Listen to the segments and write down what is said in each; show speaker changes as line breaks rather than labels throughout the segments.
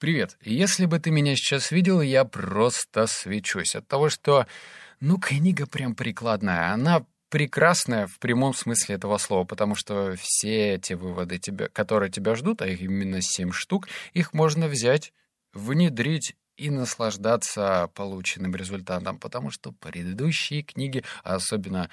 Привет. Если бы ты меня сейчас видел, я просто свечусь от того, что, ну, книга прям прикладная. Она прекрасная в прямом смысле этого слова, потому что все эти выводы, тебя, которые тебя ждут, а их именно семь штук, их можно взять, внедрить и наслаждаться полученным результатом, потому что предыдущие книги, особенно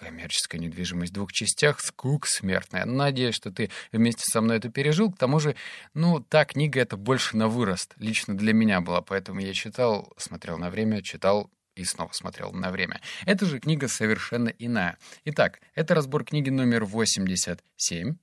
коммерческая недвижимость в двух частях, скук смертная. Надеюсь, что ты вместе со мной это пережил. К тому же, ну, та книга это больше на вырост. Лично для меня была, поэтому я читал, смотрел на время, читал и снова смотрел на время. Эта же книга совершенно иная. Итак, это разбор книги номер 87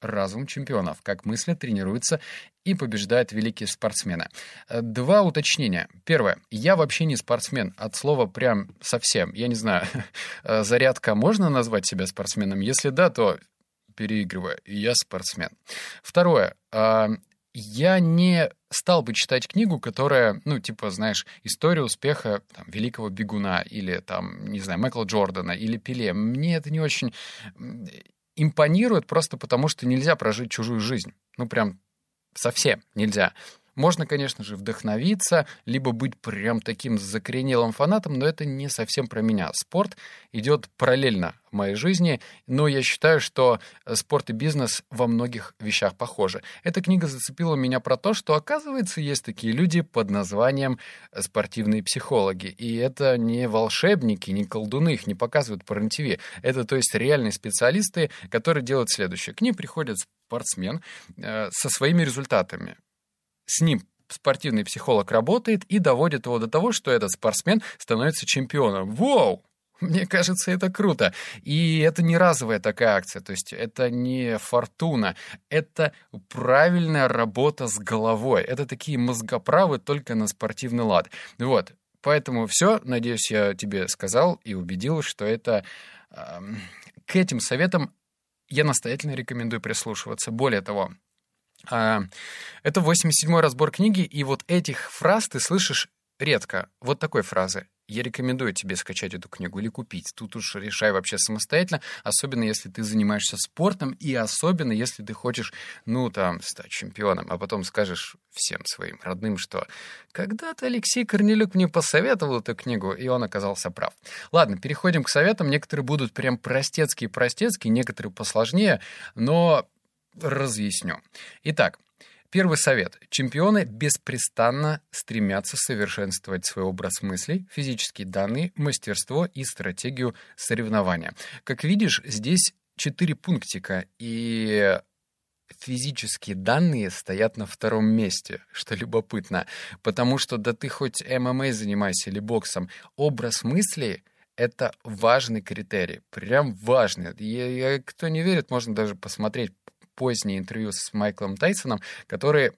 разум чемпионов, как мыслят, тренируются и побеждают великие спортсмены. Э, два уточнения. Первое. Я вообще не спортсмен. От слова прям совсем. Я не знаю, э, зарядка можно назвать себя спортсменом? Если да, то переигрываю. Я спортсмен. Второе. А, я не стал бы читать книгу, которая, ну, типа, знаешь, история успеха там, великого бегуна или, там, не знаю, Майкла Джордана или Пеле. Мне это не очень импонирует просто потому, что нельзя прожить чужую жизнь. Ну, прям совсем нельзя. Можно, конечно же, вдохновиться, либо быть прям таким закоренелым фанатом, но это не совсем про меня. Спорт идет параллельно в моей жизни, но я считаю, что спорт и бизнес во многих вещах похожи. Эта книга зацепила меня про то, что, оказывается, есть такие люди под названием спортивные психологи. И это не волшебники, не колдуны, их не показывают по РЕН-ТВ. Это, то есть, реальные специалисты, которые делают следующее. К ним приходит спортсмен э, со своими результатами с ним спортивный психолог работает и доводит его до того, что этот спортсмен становится чемпионом. Вау! Мне кажется, это круто. И это не разовая такая акция, то есть это не фортуна, это правильная работа с головой. Это такие мозгоправы только на спортивный лад. Вот, поэтому все, надеюсь, я тебе сказал и убедил, что это... Э, к этим советам я настоятельно рекомендую прислушиваться. Более того, это 87-й разбор книги, и вот этих фраз ты слышишь редко. Вот такой фразы. Я рекомендую тебе скачать эту книгу или купить. Тут уж решай вообще самостоятельно, особенно если ты занимаешься спортом, и особенно если ты хочешь, ну, там, стать чемпионом, а потом скажешь всем своим родным, что когда-то Алексей Корнелюк мне посоветовал эту книгу, и он оказался прав. Ладно, переходим к советам. Некоторые будут прям простецкие-простецкие, некоторые посложнее, но разъясню. Итак, Первый совет. Чемпионы беспрестанно стремятся совершенствовать свой образ мыслей, физические данные, мастерство и стратегию соревнования. Как видишь, здесь четыре пунктика, и физические данные стоят на втором месте, что любопытно. Потому что, да ты хоть ММА занимайся или боксом, образ мысли — это важный критерий, прям важный. И, и, кто не верит, можно даже посмотреть позднее интервью с Майклом Тайсоном, который,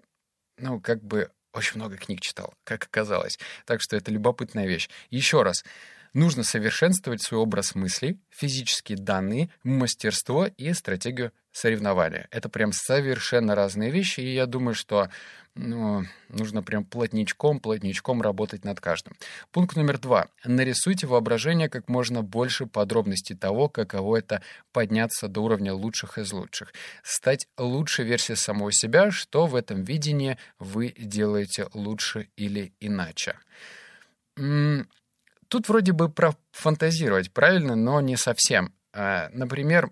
ну, как бы очень много книг читал, как оказалось. Так что это любопытная вещь. Еще раз, нужно совершенствовать свой образ мыслей, физические данные, мастерство и стратегию соревнования. Это прям совершенно разные вещи, и я думаю, что ну, нужно прям плотничком, плотничком работать над каждым. Пункт номер два. Нарисуйте воображение как можно больше подробностей того, каково это подняться до уровня лучших из лучших. Стать лучшей версией самого себя, что в этом видении вы делаете лучше или иначе. Тут вроде бы про фантазировать, правильно, но не совсем. А, например,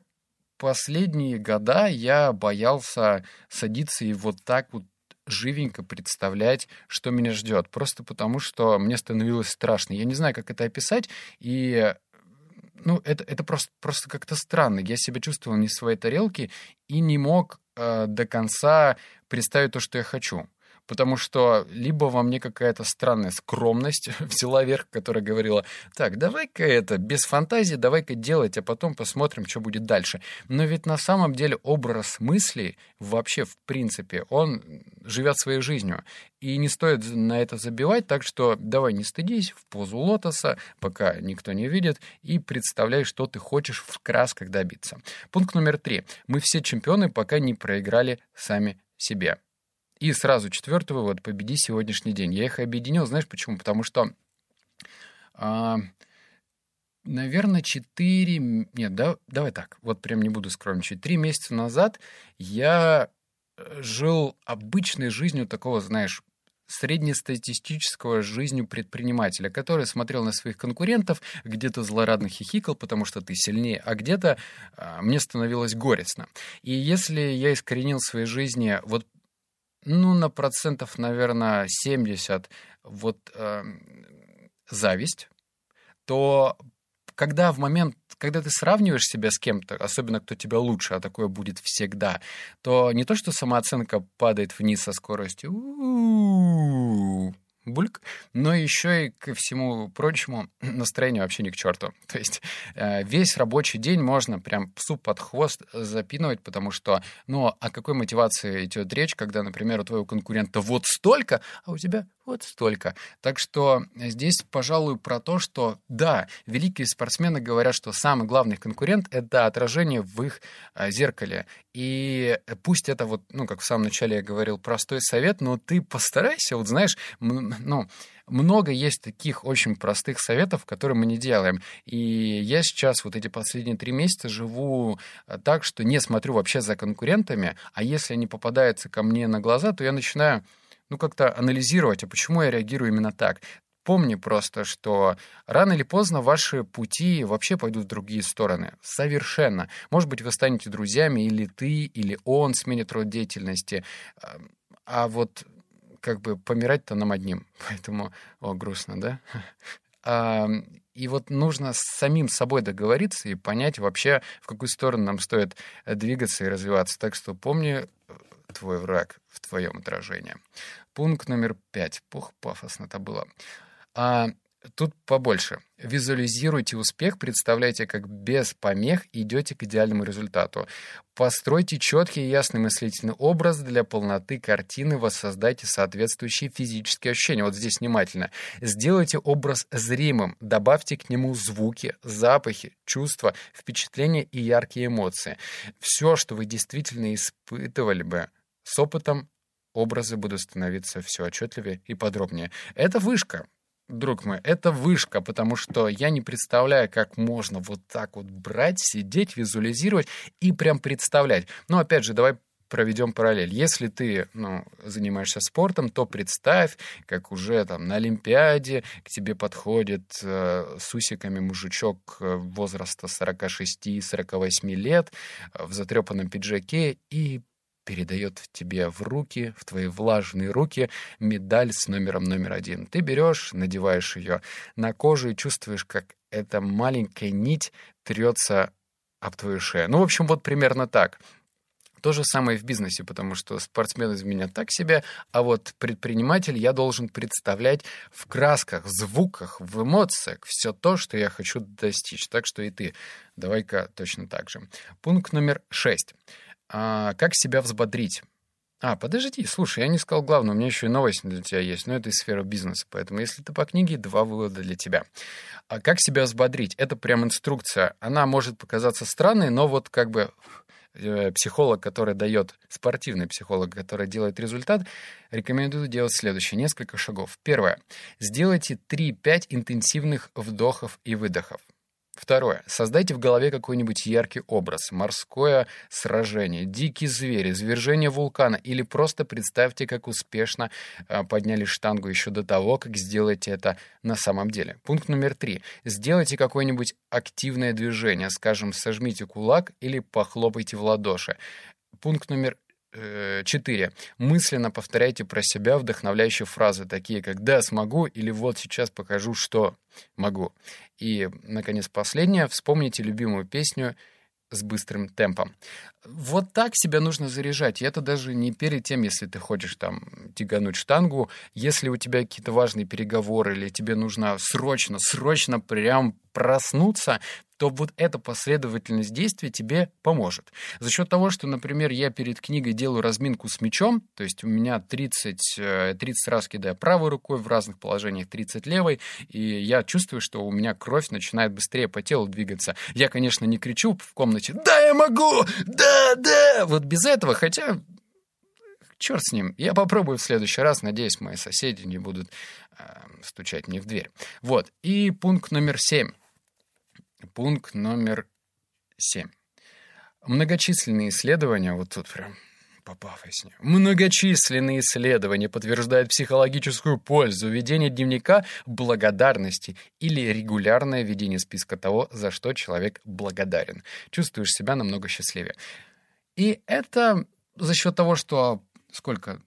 последние года я боялся садиться и вот так вот живенько представлять, что меня ждет. Просто потому, что мне становилось страшно. Я не знаю, как это описать, и ну, это, это просто, просто как-то странно. Я себя чувствовал не в своей тарелке и не мог э, до конца представить то, что я хочу потому что либо во мне какая-то странная скромность взяла верх, которая говорила, так, давай-ка это, без фантазии, давай-ка делать, а потом посмотрим, что будет дальше. Но ведь на самом деле образ мысли вообще, в принципе, он живет своей жизнью. И не стоит на это забивать, так что давай не стыдись, в позу лотоса, пока никто не видит, и представляй, что ты хочешь в красках добиться. Пункт номер три. Мы все чемпионы, пока не проиграли сами себе. И сразу четвертый вывод — победи сегодняшний день. Я их объединил, знаешь почему? Потому что, а, наверное, четыре... Нет, да, давай так, вот прям не буду скромничать. Три месяца назад я э, жил обычной жизнью такого, знаешь, среднестатистического жизнью предпринимателя, который смотрел на своих конкурентов, где-то злорадно хихикал, потому что ты сильнее, а где-то а, мне становилось горестно. И если я искоренил в своей жизни вот ну, на процентов, наверное, 70 вот э, зависть, то когда в момент, когда ты сравниваешь себя с кем-то, особенно кто тебя лучше, а такое будет всегда, то не то, что самооценка падает вниз со скоростью бульк, но еще и ко всему прочему настроение вообще ни к черту. То есть э, весь рабочий день можно прям псу под хвост запинывать, потому что, ну, о какой мотивации идет речь, когда, например, у твоего конкурента вот столько, а у тебя вот столько. Так что здесь, пожалуй, про то, что да, великие спортсмены говорят, что самый главный конкурент — это отражение в их а, зеркале. И пусть это вот, ну, как в самом начале я говорил, простой совет, но ты постарайся, вот знаешь, ну, много есть таких очень простых советов, которые мы не делаем. И я сейчас вот эти последние три месяца живу а, так, что не смотрю вообще за конкурентами, а если они попадаются ко мне на глаза, то я начинаю ну, как-то анализировать, а почему я реагирую именно так. Помни просто, что рано или поздно ваши пути вообще пойдут в другие стороны. Совершенно. Может быть, вы станете друзьями, или ты, или он сменит род деятельности. А вот как бы помирать-то нам одним. Поэтому, о, грустно, да? И вот нужно с самим собой договориться и понять вообще, в какую сторону нам стоит двигаться и развиваться. Так что помни, твой враг в твоем отражении. Пункт номер пять. Пух, пафосно это было. А, тут побольше. Визуализируйте успех, представляйте, как без помех идете к идеальному результату. Постройте четкий и ясный мыслительный образ для полноты картины, воссоздайте соответствующие физические ощущения. Вот здесь внимательно. Сделайте образ зримым, добавьте к нему звуки, запахи, чувства, впечатления и яркие эмоции. Все, что вы действительно испытывали бы с опытом образы будут становиться все отчетливее и подробнее. Это вышка, друг мой, это вышка, потому что я не представляю, как можно вот так вот брать, сидеть, визуализировать и прям представлять. Но опять же, давай проведем параллель. Если ты ну, занимаешься спортом, то представь, как уже там на Олимпиаде к тебе подходит э, с усиками мужичок э, возраста 46-48 лет э, в затрепанном пиджаке и передает тебе в руки, в твои влажные руки, медаль с номером номер один. Ты берешь, надеваешь ее на кожу и чувствуешь, как эта маленькая нить трется об твою шею. Ну, в общем, вот примерно так. То же самое в бизнесе, потому что спортсмен из меня так себе, а вот предприниматель я должен представлять в красках, в звуках, в эмоциях все то, что я хочу достичь. Так что и ты. Давай-ка точно так же. Пункт номер шесть. А, как себя взбодрить? А, подожди, слушай, я не сказал главное, у меня еще и новость для тебя есть, но это из сферы бизнеса, поэтому если ты по книге, два вывода для тебя. А как себя взбодрить? Это прям инструкция. Она может показаться странной, но вот как бы э, психолог, который дает, спортивный психолог, который делает результат, рекомендую делать следующее. Несколько шагов. Первое. Сделайте 3-5 интенсивных вдохов и выдохов. Второе. Создайте в голове какой-нибудь яркий образ. Морское сражение, дикий зверь, извержение вулкана. Или просто представьте, как успешно э, подняли штангу еще до того, как сделаете это на самом деле. Пункт номер три. Сделайте какое-нибудь активное движение. Скажем, сожмите кулак или похлопайте в ладоши. Пункт номер 4. Э, Мысленно повторяйте про себя вдохновляющие фразы, такие как «да, смогу» или «вот сейчас покажу, что могу». И, наконец, последнее. Вспомните любимую песню с быстрым темпом. Вот так себя нужно заряжать. И это даже не перед тем, если ты хочешь там тягануть штангу. Если у тебя какие-то важные переговоры или тебе нужно срочно, срочно прям проснуться, то вот эта последовательность действий тебе поможет. За счет того, что, например, я перед книгой делаю разминку с мячом, то есть у меня 30, 30 э, раз кидаю правой рукой, в разных положениях 30 левой, и я чувствую, что у меня кровь начинает быстрее по телу двигаться. Я, конечно, не кричу в комнате «Да, я могу! Да, да!» Вот без этого, хотя черт с ним. Я попробую в следующий раз. Надеюсь, мои соседи не будут э, стучать мне в дверь. Вот. И пункт номер семь. Пункт номер семь. Многочисленные исследования, вот тут прям попафоснее. Многочисленные исследования подтверждают психологическую пользу ведения дневника благодарности или регулярное ведение списка того, за что человек благодарен. Чувствуешь себя намного счастливее. И это за счет того, что сколько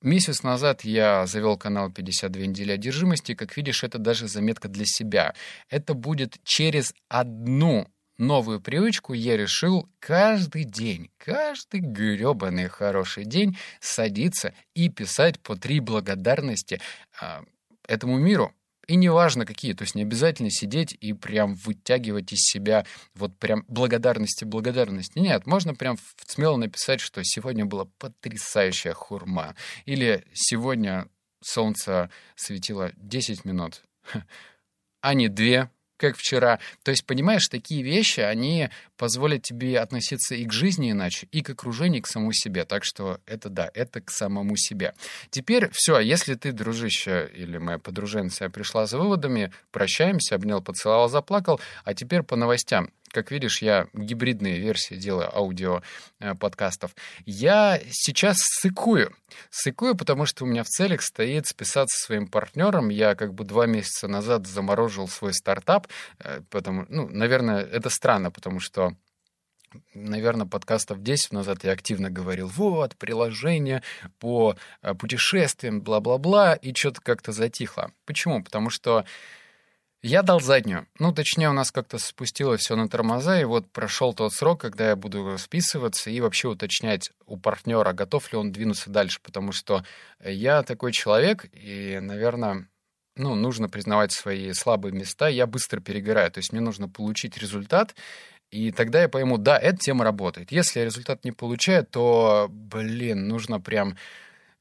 Месяц назад я завел канал 52 недели одержимости. Как видишь, это даже заметка для себя. Это будет через одну новую привычку я решил каждый день, каждый гребаный хороший день садиться и писать по три благодарности э, этому миру. И неважно какие, то есть не обязательно сидеть и прям вытягивать из себя вот прям благодарности, благодарности. Нет, можно прям смело написать, что сегодня была потрясающая хурма. Или сегодня солнце светило 10 минут, а не 2, как вчера. То есть, понимаешь, такие вещи, они позволят тебе относиться и к жизни иначе, и к окружению, и к самому себе. Так что это да, это к самому себе. Теперь все, если ты, дружище или моя подруженция, пришла за выводами, прощаемся, обнял, поцеловал, заплакал, а теперь по новостям. Как видишь, я гибридные версии делаю аудио э, подкастов. Я сейчас сыкую. Сыкую, потому что у меня в целях стоит списаться со своим партнером. Я как бы два месяца назад заморожил свой стартап. Э, потому, ну, наверное, это странно, потому что наверное, подкастов 10 назад я активно говорил, вот, приложение по э, путешествиям, бла-бла-бла, и что-то как-то затихло. Почему? Потому что я дал заднюю. Ну, точнее, у нас как-то спустилось все на тормоза, и вот прошел тот срок, когда я буду списываться и вообще уточнять у партнера, готов ли он двинуться дальше, потому что я такой человек, и, наверное, ну, нужно признавать свои слабые места, я быстро перегораю, то есть мне нужно получить результат, и тогда я пойму, да, эта тема работает. Если результат не получает, то, блин, нужно прям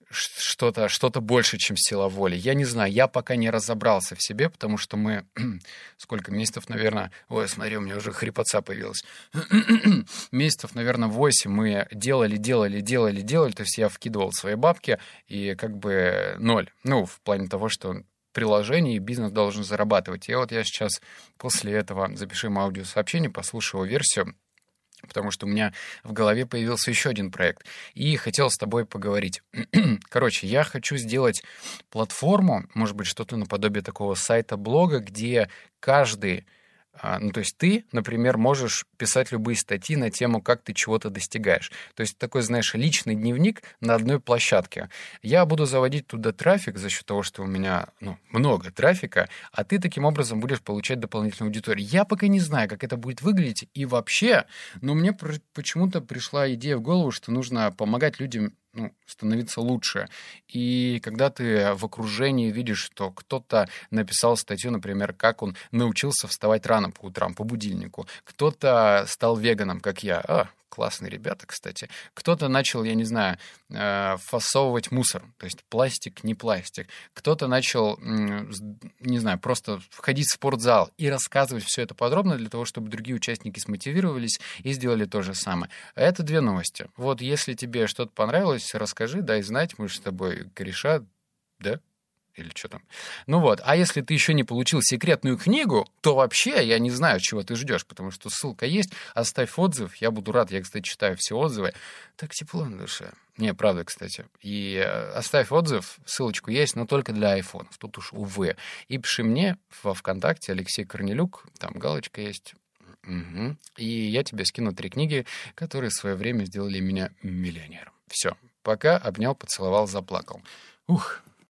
что-то что больше, чем сила воли. Я не знаю, я пока не разобрался в себе, потому что мы сколько месяцев, наверное... Ой, смотри, у меня уже хрипотца появилась. месяцев, наверное, 8 мы делали, делали, делали, делали. То есть я вкидывал свои бабки и как бы ноль. Ну, в плане того, что приложение и бизнес должен зарабатывать. И вот я сейчас после этого запишем аудиосообщение, послушаю версию потому что у меня в голове появился еще один проект, и хотел с тобой поговорить. Короче, я хочу сделать платформу, может быть, что-то наподобие такого сайта-блога, где каждый ну, то есть ты, например, можешь писать любые статьи на тему, как ты чего-то достигаешь. То есть такой, знаешь, личный дневник на одной площадке. Я буду заводить туда трафик за счет того, что у меня ну, много трафика, а ты таким образом будешь получать дополнительную аудиторию. Я пока не знаю, как это будет выглядеть и вообще, но мне почему-то пришла идея в голову, что нужно помогать людям ну, становиться лучше. И когда ты в окружении видишь, что кто-то написал статью, например, как он научился вставать рано по утрам по будильнику, кто-то стал веганом, как я, а, классные ребята, кстати. Кто-то начал, я не знаю, э, фасовывать мусор, то есть пластик, не пластик. Кто-то начал, не знаю, просто входить в спортзал и рассказывать все это подробно для того, чтобы другие участники смотивировались и сделали то же самое. Это две новости. Вот если тебе что-то понравилось, расскажи, дай знать, мы же с тобой кореша, да? Или что там. Ну вот, а если ты еще не получил секретную книгу, то вообще я не знаю, чего ты ждешь, потому что ссылка есть, оставь отзыв, я буду рад, я, кстати, читаю все отзывы. Так тепло на душе. Не, правда, кстати. И э, оставь отзыв, ссылочку есть, но только для айфонов, тут уж увы. И пиши мне во ВКонтакте Алексей Корнелюк, там галочка есть. Угу. И я тебе скину три книги, которые в свое время сделали меня миллионером. Все, пока обнял, поцеловал, заплакал. Ух,